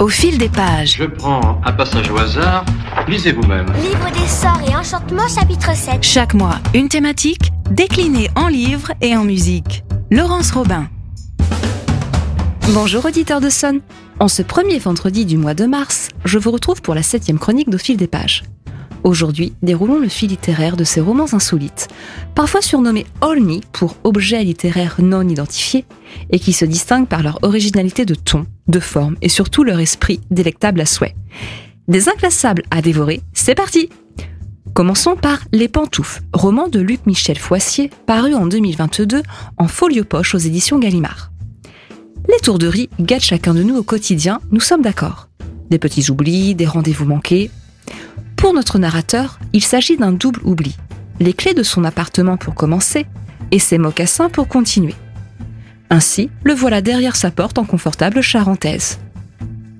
Au fil des pages. Je prends un passage au hasard, lisez vous-même. Livre des sorts et enchantements, chapitre 7. Chaque mois, une thématique déclinée en livres et en musique. Laurence Robin. Bonjour auditeurs de Son. En ce premier vendredi du mois de mars, je vous retrouve pour la septième chronique d'Au fil des pages. Aujourd'hui, déroulons le fil littéraire de ces romans insolites, parfois surnommés Olni pour objets littéraires non identifiés, et qui se distinguent par leur originalité de ton, de forme et surtout leur esprit délectable à souhait. Des inclassables à dévorer, c'est parti Commençons par Les Pantoufles, roman de Luc Michel Foissier, paru en 2022 en folio poche aux éditions Gallimard. Les tourderies guettent chacun de nous au quotidien, nous sommes d'accord. Des petits oublis, des rendez-vous manqués, pour notre narrateur, il s'agit d'un double oubli. Les clés de son appartement pour commencer et ses mocassins pour continuer. Ainsi, le voilà derrière sa porte en confortable charentaise.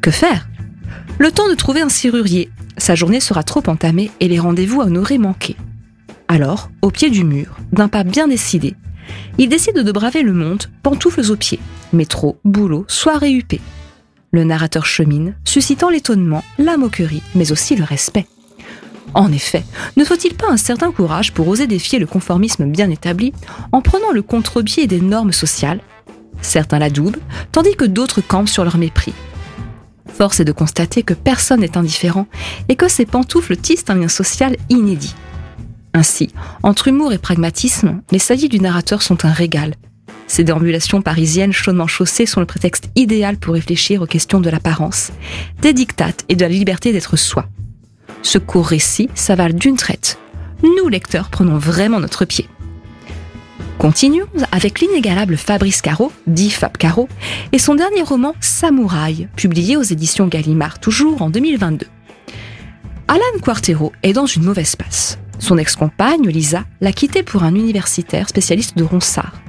Que faire? Le temps de trouver un serrurier. Sa journée sera trop entamée et les rendez-vous honorés manqués. Alors, au pied du mur, d'un pas bien décidé, il décide de braver le monde, pantoufles aux pieds, métro, boulot, soirée huppée. Le narrateur chemine, suscitant l'étonnement, la moquerie, mais aussi le respect. En effet, ne faut-il pas un certain courage pour oser défier le conformisme bien établi en prenant le contre-pied des normes sociales? Certains l'adoubent, tandis que d'autres campent sur leur mépris. Force est de constater que personne n'est indifférent et que ces pantoufles tissent un lien social inédit. Ainsi, entre humour et pragmatisme, les saillies du narrateur sont un régal. Ces déambulations parisiennes chaudement chaussées sont le prétexte idéal pour réfléchir aux questions de l'apparence, des dictates et de la liberté d'être soi. Ce court récit s'avale d'une traite. Nous, lecteurs, prenons vraiment notre pied. Continuons avec l'inégalable Fabrice Caro, dit Fab Caro, et son dernier roman Samouraï, publié aux éditions Gallimard toujours en 2022. Alan Quartero est dans une mauvaise passe. Son ex-compagne, Lisa, l'a quitté pour un universitaire spécialiste de ronsard,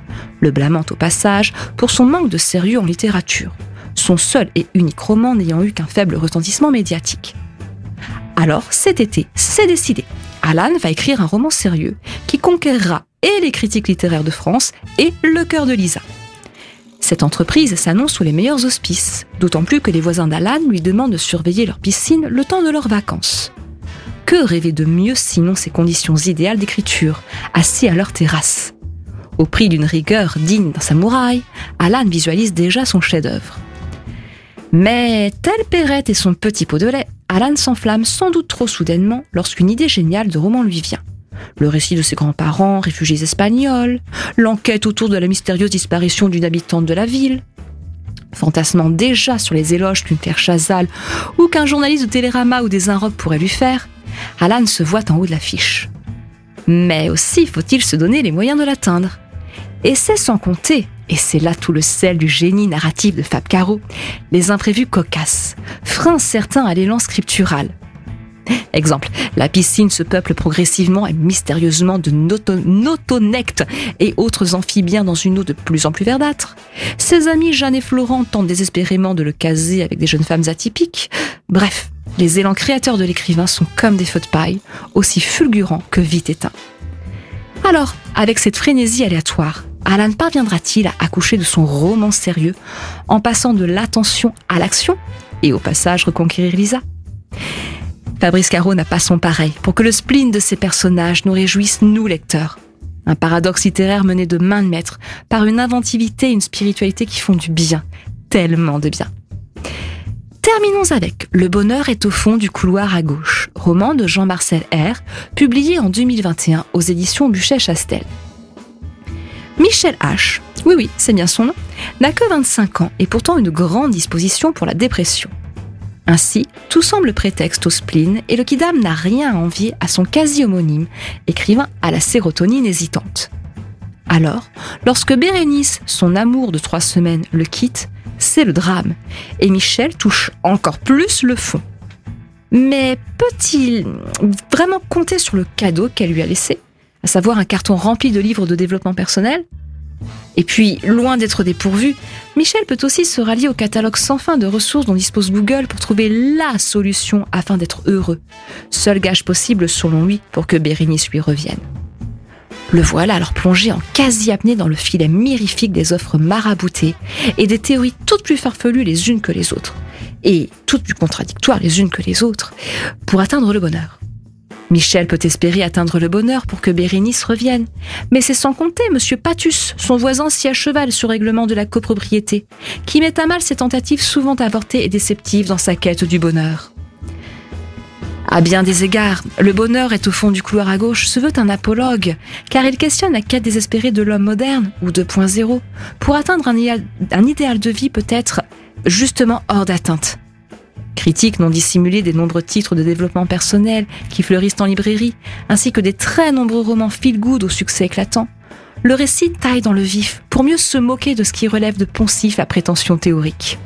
le blâmant au passage pour son manque de sérieux en littérature, son seul et unique roman n'ayant eu qu'un faible retentissement médiatique. Alors, cet été, c'est décidé. Alan va écrire un roman sérieux qui conquérera et les critiques littéraires de France et le cœur de Lisa. Cette entreprise s'annonce sous les meilleurs auspices, d'autant plus que les voisins d'Alan lui demandent de surveiller leur piscine le temps de leurs vacances. Que rêver de mieux sinon ces conditions idéales d'écriture, assis à leur terrasse? Au prix d'une rigueur digne d'un samouraï, Alan visualise déjà son chef-d'œuvre. Mais tel Perrette et son petit pot de lait, Alan s'enflamme sans doute trop soudainement lorsqu'une idée géniale de roman lui vient. Le récit de ses grands-parents, réfugiés espagnols, l'enquête autour de la mystérieuse disparition d'une habitante de la ville. Fantasmant déjà sur les éloges qu'une Claire Chazal ou qu'un journaliste de Télérama ou des Inrocks pourrait lui faire, Alan se voit en haut de l'affiche. Mais aussi faut-il se donner les moyens de l'atteindre. Et c'est sans compter, et c'est là tout le sel du génie narratif de Fab Caro, les imprévus cocasses, freins certains à l'élan scriptural. Exemple, la piscine se peuple progressivement et mystérieusement de notonectes et autres amphibiens dans une eau de plus en plus verdâtre. Ses amis Jeanne et Florent tentent désespérément de le caser avec des jeunes femmes atypiques. Bref, les élans créateurs de l'écrivain sont comme des feux de paille, aussi fulgurants que vite éteints. Alors, avec cette frénésie aléatoire, Alan parviendra-t-il à accoucher de son roman sérieux en passant de l'attention à l'action et au passage reconquérir Lisa? Fabrice Caro n'a pas son pareil pour que le spleen de ses personnages nous réjouisse, nous lecteurs. Un paradoxe littéraire mené de main de maître par une inventivité et une spiritualité qui font du bien, tellement de bien. Terminons avec Le bonheur est au fond du couloir à gauche, roman de Jean-Marcel R, publié en 2021 aux éditions Buchet-Chastel. Michel H, oui oui, c'est bien son nom, n'a que 25 ans et pourtant une grande disposition pour la dépression. Ainsi, tout semble prétexte au spleen et le kidam n'a rien à envier à son quasi-homonyme, écrivain à la sérotonine hésitante. Alors, lorsque Bérénice, son amour de trois semaines, le quitte, c'est le drame, et Michel touche encore plus le fond. Mais peut-il vraiment compter sur le cadeau qu'elle lui a laissé? À savoir un carton rempli de livres de développement personnel? Et puis, loin d'être dépourvu, Michel peut aussi se rallier au catalogue sans fin de ressources dont dispose Google pour trouver LA solution afin d'être heureux. Seul gage possible selon lui pour que Bérénice lui revienne. Le voilà alors plongé en quasi-apnée dans le filet mirifique des offres maraboutées et des théories toutes plus farfelues les unes que les autres. et toutes plus contradictoires les unes que les autres, pour atteindre le bonheur. Michel peut espérer atteindre le bonheur pour que Bérénice revienne. Mais c'est sans compter Monsieur Patus, son voisin si à cheval sur règlement de la copropriété, qui met à mal ses tentatives souvent avortées et déceptives dans sa quête du bonheur. À bien des égards, le bonheur est au fond du couloir à gauche se veut un apologue, car il questionne la quête désespérée de l'homme moderne, ou 2.0, pour atteindre un idéal, un idéal de vie peut-être justement hors d'atteinte. Critique non dissimulée des nombreux titres de développement personnel qui fleurissent en librairie, ainsi que des très nombreux romans feel-good au succès éclatant, le récit taille dans le vif pour mieux se moquer de ce qui relève de poncif à prétention théorique.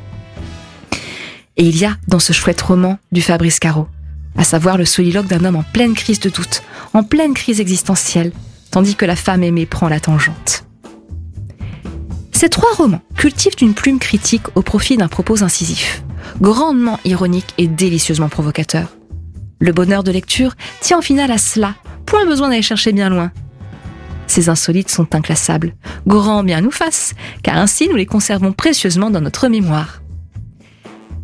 Et il y a dans ce chouette roman du Fabrice Caro, à savoir le soliloque d'un homme en pleine crise de doute, en pleine crise existentielle, tandis que la femme aimée prend la tangente. Ces trois romans cultivent une plume critique au profit d'un propos incisif, grandement ironique et délicieusement provocateur. Le bonheur de lecture tient en final à cela, point besoin d'aller chercher bien loin. Ces insolites sont inclassables, grand bien nous fasse, car ainsi nous les conservons précieusement dans notre mémoire.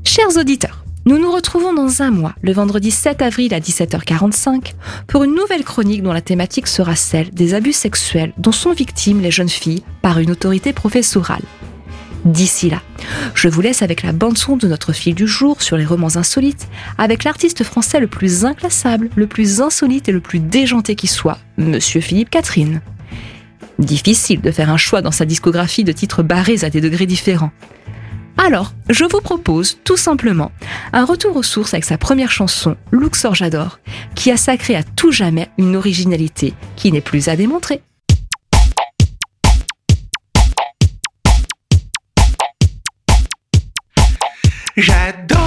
Chers auditeurs, nous nous retrouvons dans un mois, le vendredi 7 avril à 17h45, pour une nouvelle chronique dont la thématique sera celle des abus sexuels dont sont victimes les jeunes filles par une autorité professorale. D'ici là, je vous laisse avec la bande-son de notre fil du jour sur les romans insolites, avec l'artiste français le plus inclassable, le plus insolite et le plus déjanté qui soit, Monsieur Philippe Catherine. Difficile de faire un choix dans sa discographie de titres barrés à des degrés différents. Alors, je vous propose tout simplement un retour aux sources avec sa première chanson, Luxor J'adore, qui a sacré à tout jamais une originalité qui n'est plus à démontrer. J'adore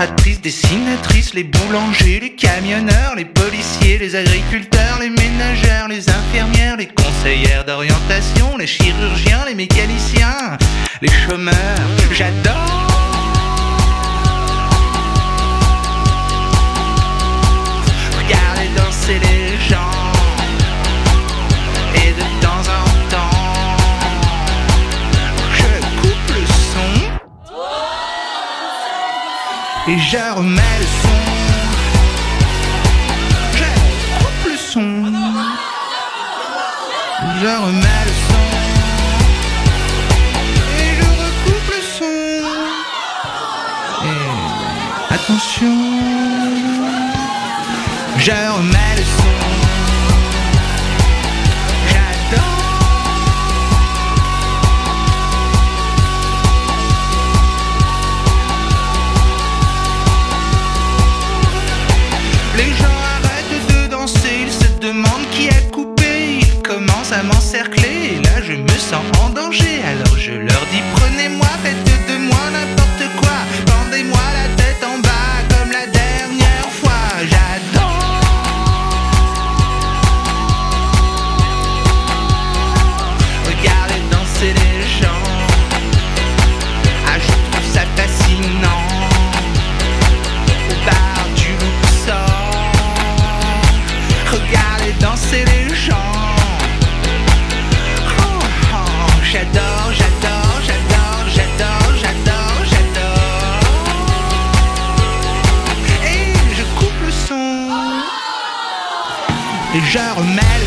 administratrices, dessinatrices, les boulangers, les camionneurs, les policiers, les agriculteurs, les ménagères, les infirmières, les conseillères d'orientation, les chirurgiens, les mécaniciens, les chômeurs. J'adore. Et je remets le son. Je coupe le son. Je remets le son. Et je recoupe le son. Et attention. M'encercler, et là je me sens en danger, alors je leur dis prenez-moi, faites de moi n'importe quoi, pendez-moi la tête en bas comme la dernière fois, j'adore. Regardez danser les gens, ah je trouve ça fascinant au bar du. Regardez danser les gens. J'adore, j'adore, j'adore, j'adore, j'adore, j'adore. Et je coupe le son. Et je remets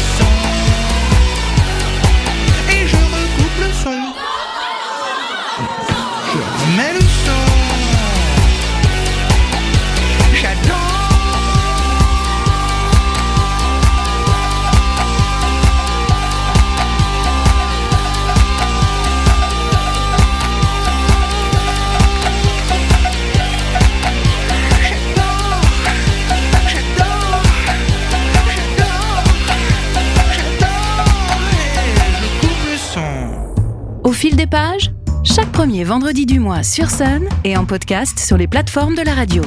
fil des pages, Chaque premier vendredi du mois sur Sun et en podcast sur les plateformes de la radio.